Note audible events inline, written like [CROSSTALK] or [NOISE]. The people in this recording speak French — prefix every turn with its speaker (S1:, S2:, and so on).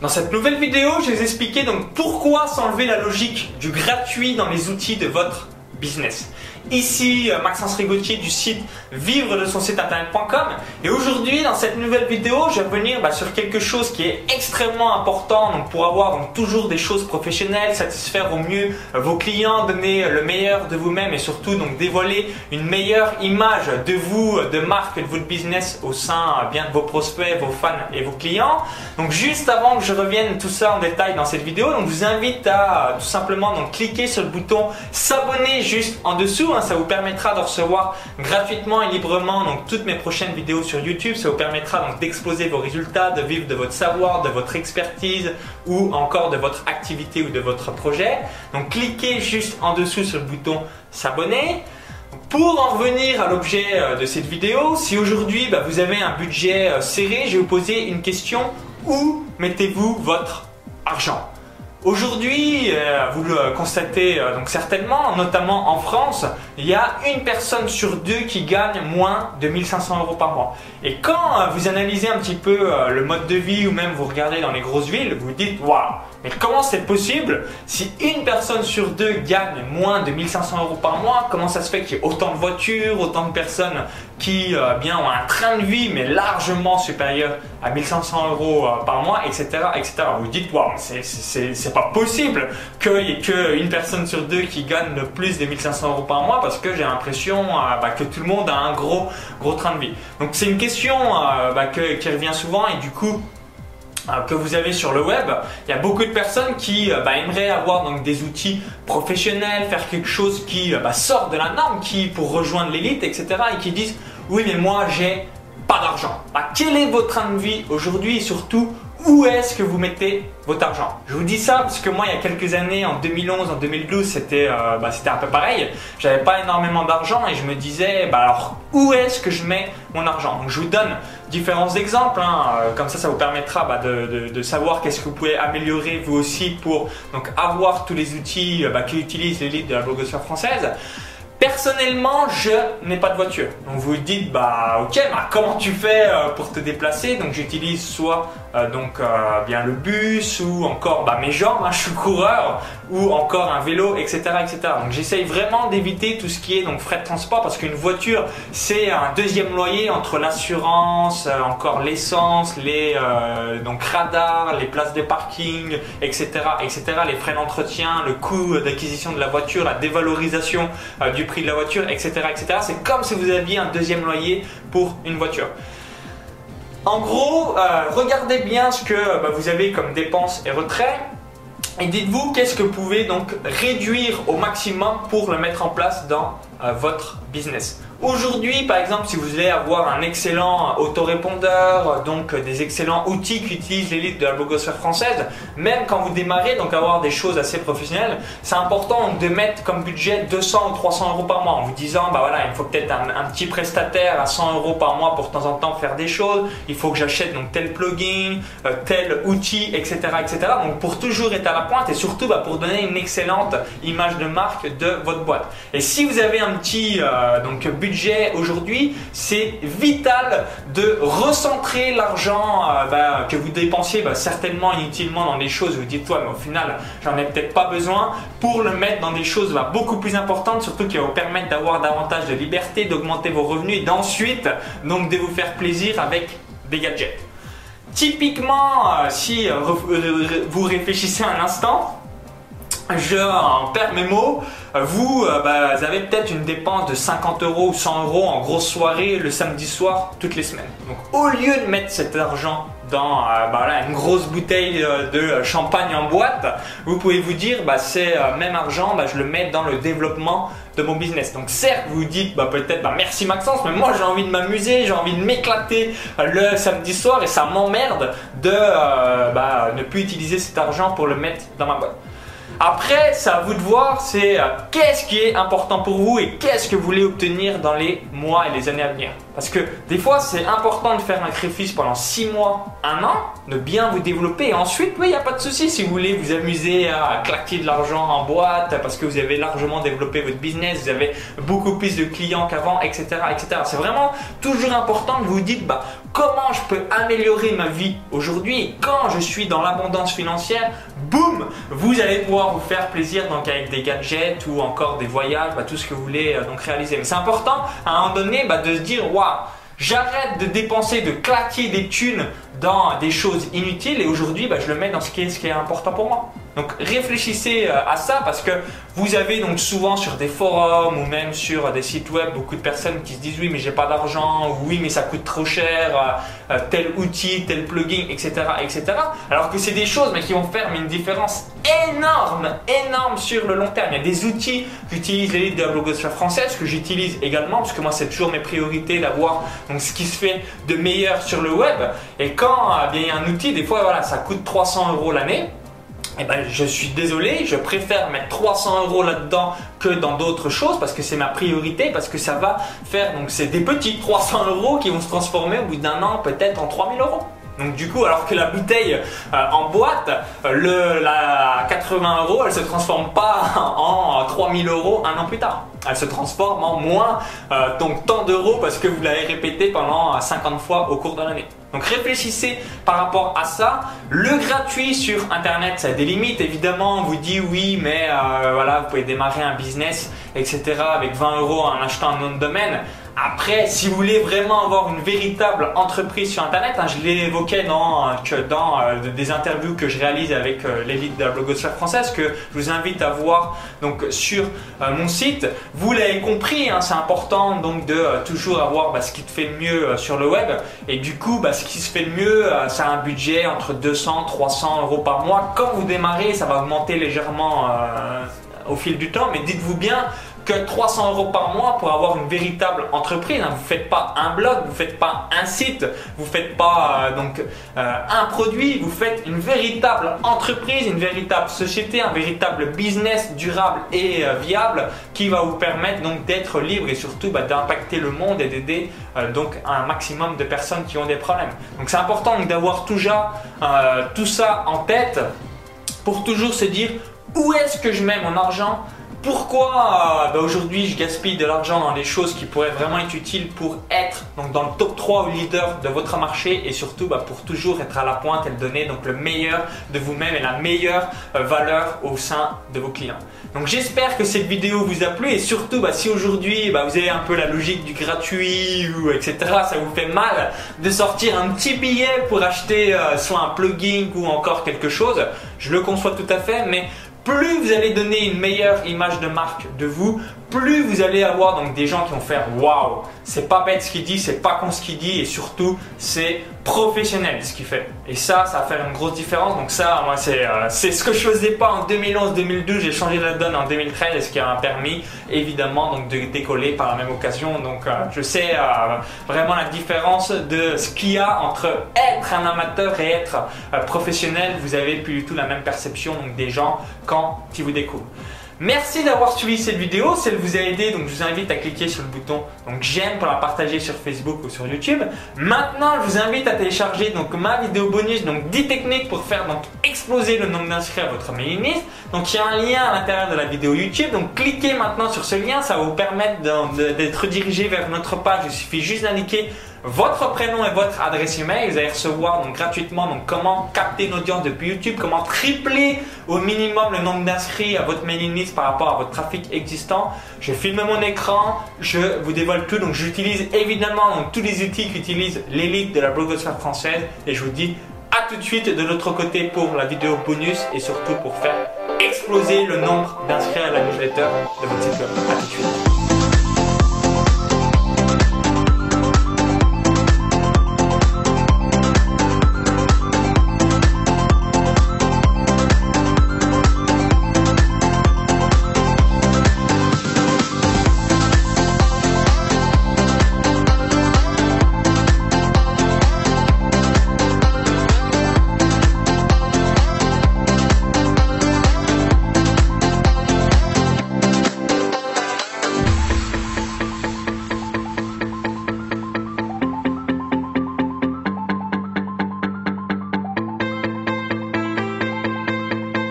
S1: Dans cette nouvelle vidéo, je vais vous expliquer donc pourquoi s'enlever la logique du gratuit dans les outils de votre business. Ici euh, Maxence Rigotier du site vivre de son site internet.com et aujourd'hui dans cette nouvelle vidéo je vais revenir bah, sur quelque chose qui est extrêmement important donc pour avoir donc, toujours des choses professionnelles, satisfaire au mieux euh, vos clients, donner le meilleur de vous-même et surtout donc dévoiler une meilleure image de vous, de marque de votre business au sein euh, bien de vos prospects, vos fans et vos clients. Donc juste avant que je revienne tout ça en détail dans cette vidéo, donc je vous invite à tout simplement donc cliquer sur le bouton s'abonner en dessous Hein, ça vous permettra de recevoir gratuitement et librement donc toutes mes prochaines vidéos sur YouTube. Ça vous permettra donc d'exploser vos résultats, de vivre de votre savoir, de votre expertise ou encore de votre activité ou de votre projet. Donc cliquez juste en dessous sur le bouton s'abonner. Pour en revenir à l'objet euh, de cette vidéo, si aujourd'hui bah, vous avez un budget euh, serré, je vais vous poser une question. Où mettez-vous votre argent? Aujourd'hui, euh, vous le constatez euh, donc certainement, notamment en France, il y a une personne sur deux qui gagne moins de 1500 euros par mois. Et quand euh, vous analysez un petit peu le mode de vie ou même vous regardez dans les grosses villes, vous vous dites waouh, mais comment c'est possible? Si une personne sur deux gagne moins de 1500 euros par mois Comment ça se fait qu'il y ait autant de voitures, autant de personnes qui bien ont un train de vie mais largement supérieur à 1500 euros par mois, etc., etc. Vous dites waouh, c'est pas possible qu'une personne sur deux qui gagne le plus de 1500 euros par mois parce que j'ai l'impression euh, bah, que tout le monde a un gros, gros train de vie. Donc c'est une question euh, bah, qui revient souvent et du coup euh, que vous avez sur le web, il y a beaucoup de personnes qui bah, aimeraient avoir donc des outils professionnels, faire quelque chose qui sort de la norme, qui pour rejoindre l'élite, etc. et qui disent oui mais moi j'ai pas d'argent. quel est votre train de vie aujourd'hui et surtout où est-ce que vous mettez votre argent? Je vous dis ça parce que moi, il y a quelques années, en 2011, en 2012, c'était euh, bah, un peu pareil. J'avais pas énormément d'argent et je me disais, bah alors où est-ce que je mets mon argent? Je vous donne différents exemples, hein. euh, comme ça, ça vous permettra bah, de, savoir qu'est-ce que vous pouvez améliorer vous aussi pour donc avoir tous les outils euh, bah, qu'utilise l'élite de la blogosphère française. Personnellement, je n'ai pas de voiture. Donc vous vous dites, bah ok, bah, comment tu fais euh, pour te déplacer? Donc j'utilise soit euh, donc euh, bien le bus ou encore bah, mes jambes, hein, je suis coureur, ou encore un vélo, etc., etc. Donc j'essaye vraiment d'éviter tout ce qui est donc frais de transport parce qu'une voiture c'est un deuxième loyer entre l'assurance, encore l'essence, les donc radars, les places de parking, etc., etc. Les frais d'entretien, le coût d'acquisition de la voiture, la dévalorisation du prix de la voiture, etc. etc. C'est comme si vous aviez un deuxième loyer pour une voiture. En gros, euh, regardez bien ce que bah, vous avez comme dépenses et retraits et dites-vous qu'est-ce que vous pouvez donc réduire au maximum pour le mettre en place dans votre business. Aujourd'hui, par exemple, si vous voulez avoir un excellent autorépondeur, donc des excellents outils qu'utilise l'élite de la blogosphère française, même quand vous démarrez, donc avoir des choses assez professionnelles, c'est important de mettre comme budget 200 ou 300 euros par mois en vous disant, bah voilà, il faut peut-être un, petit prestataire à 100 euros par mois pour de temps en temps faire des choses, il faut que j'achète donc tel plugin, euh, tel outil, etc., etc. Donc pour toujours être à la pointe et surtout bah, pour donner une excellente image de marque de votre boîte. Et si vous avez un petit euh, donc budget aujourd'hui, c'est vital de recentrer l'argent euh, bah, que vous dépensiez bah, certainement inutilement dans des choses vous dites toi mais au final j'en ai peut-être pas besoin pour le mettre dans des choses bah, beaucoup plus importantes surtout qui vont vous permettre d'avoir davantage de liberté, d'augmenter vos revenus et d'ensuite donc de vous faire plaisir avec des gadgets. Typiquement, euh, si vous réfléchissez un instant, je perds mes mots. Vous, euh, bah, vous avez peut-être une dépense de 50 euros ou 100 euros en grosse soirée le samedi soir toutes les semaines. Donc au lieu de mettre cet argent dans euh, bah, une grosse bouteille euh, de champagne en boîte, vous pouvez vous dire bah, c'est même argent, je le mets dans le développement de mon business. Donc certes, vous dites peut-être merci Maxence, mais moi j'ai envie de m'amuser, j'ai envie de m'éclater le samedi soir et ça m'emmerde de ne plus utiliser cet argent pour le mettre dans ma boîte. Après, c'est à vous de voir, c'est euh, qu'est-ce qui est important pour vous et qu'est-ce que vous voulez obtenir dans les mois et les années à venir. Parce que des fois, c'est important de faire un sacrifice pendant 6 mois, 1 an, de bien vous développer. Et ensuite, il n'y a pas de souci si vous voulez vous amuser à claquer de l'argent en boîte parce que vous avez largement développé votre business, vous avez beaucoup plus de clients qu'avant, etc. etc. C'est vraiment toujours important de vous dire bah, comment je peux améliorer ma vie aujourd'hui? Quand je suis dans l'abondance financière, boum, vous allez pouvoir vous faire plaisir avec des gadgets ou encore des voyages, bah, tout ce que vous voulez euh, réaliser. Mais c'est important à un moment donné bah, de se dire waouh J'arrête de dépenser, de claquer des thunes dans des choses inutiles et aujourd'hui, bah, je le mets dans ce qui est important pour moi. Donc réfléchissez euh, à ça parce que vous avez donc souvent sur des forums ou même sur des sites web beaucoup de personnes qui se disent oui mais j'ai pas d'argent ou oui mais ça coûte trop cher euh, euh, tel outil, tel plugin, etc. etc. Alors que c'est des choses mais qui vont faire une différence énorme, énorme sur le long terme. Il y a des outils qu'utilise l'élite de la blogosphère française que j'utilise également parce que moi c'est toujours mes priorités d'avoir donc ce qui se fait de meilleur sur le web. Et quand il y a un outil, des fois voilà ça coûte 300 euros l'année eh ben, je suis désolé, je préfère mettre 300 euros là-dedans que dans d'autres choses parce que c'est ma priorité, parce que ça va faire, donc c'est des petits 300 euros qui vont se transformer au bout d'un an peut-être en 3000 euros. Donc du coup, alors que la bouteille euh, en boîte, euh, le, la 80 euros, elle se transforme pas [LAUGHS] en 3000 euros un an plus tard. Elle se transforme en moins euh, donc tant d'euros parce que vous l'avez répété pendant 50 fois au cours de l'année. Donc réfléchissez par rapport à ça. Le gratuit sur Internet, ça a des limites. Évidemment, on vous dit oui, mais voilà, vous pouvez démarrer un business, etc. avec 20 euros en achetant un nom de domaine. Après, si vous voulez vraiment avoir une véritable entreprise sur Internet, hein, je l'ai évoqué dans, euh, dans euh, des interviews que je réalise avec euh, l'élite de la blogosphère française, que je vous invite à voir donc, sur mon site. Vous l'avez compris, hein, c'est important donc de toujours avoir bah, ce qui te fait le mieux sur le web. Et du coup, bah, ce qui se fait le mieux, c'est un budget entre 200 300 euros par mois. Quand vous démarrez, ça va augmenter légèrement au fil du temps, mais dites-vous bien que 300 euros par mois pour avoir une véritable entreprise. Hein. Vous ne faites pas un blog, vous ne faites pas un site, vous ne faites pas euh, donc euh, un produit, vous faites une véritable entreprise, une véritable société, un véritable business durable et euh, viable qui va vous permettre donc d'être libre et surtout bah, d'impacter le monde et d'aider donc un maximum de personnes qui ont des problèmes. Donc c'est important d'avoir tout ça en tête pour toujours se dire où est-ce que je mets mon argent pourquoi euh, bah, aujourd'hui je gaspille de l'argent dans des choses qui pourraient vraiment être utiles pour être donc, dans le top 3 ou leader de votre marché et surtout bah, pour toujours être à la pointe et donner donc, le meilleur de vous-même et la meilleure euh, valeur au sein de vos clients. Donc j'espère que cette vidéo vous a plu et surtout bah, si aujourd'hui vous avez un peu la logique du gratuit ou etc. ça vous fait mal de sortir un petit billet pour acheter euh, soit un plugin ou encore quelque chose, je le conçois tout à fait mais plus vous allez donner une meilleure image de marque de vous, plus vous allez avoir donc des gens qui vont faire waouh, c'est pas bête ce qu'il dit, c'est pas con ce qu'il dit et surtout c'est professionnel ce qu'il fait. Et ça, ça va faire une grosse différence. Donc ça, moi c'est euh, c'est ce que je faisais pas en 2011-2012, j'ai changé la donne en 2013 et ce qui m'a permis évidemment donc de décoller par la même occasion. Donc euh, je sais euh, vraiment la différence de ce qu'il y a entre être un amateur et être professionnel. Vous avez plus du tout la même perception donc, des gens quand ils vous découvrent. Merci d'avoir suivi cette vidéo. Si elle vous a aidé, donc je vous invite à cliquer sur le bouton j'aime pour la partager sur Facebook ou sur YouTube. Maintenant, je vous invite à télécharger donc ma vidéo bonus, donc 10 techniques pour faire donc exploser le nombre d'inscrits à votre mailing list. Donc il y a un lien à l'intérieur de la vidéo YouTube. Donc cliquez maintenant sur ce lien, ça va vous permettre d'être dirigé vers notre page. Il suffit juste d'indiquer votre prénom et votre adresse email. Vous allez recevoir donc gratuitement donc comment capter une audience depuis YouTube, comment tripler au minimum le nombre d'inscrits à votre mailing list par rapport à votre trafic existant. Je filme mon écran, je vous dévoile tout. Donc j'utilise évidemment tous les outils qu'utilise l'élite de la blogosphère française et je vous dis à tout de suite de l'autre côté pour la vidéo bonus et surtout pour faire exploser le nombre d'inscrits à la newsletter de votre site web. À tout de suite.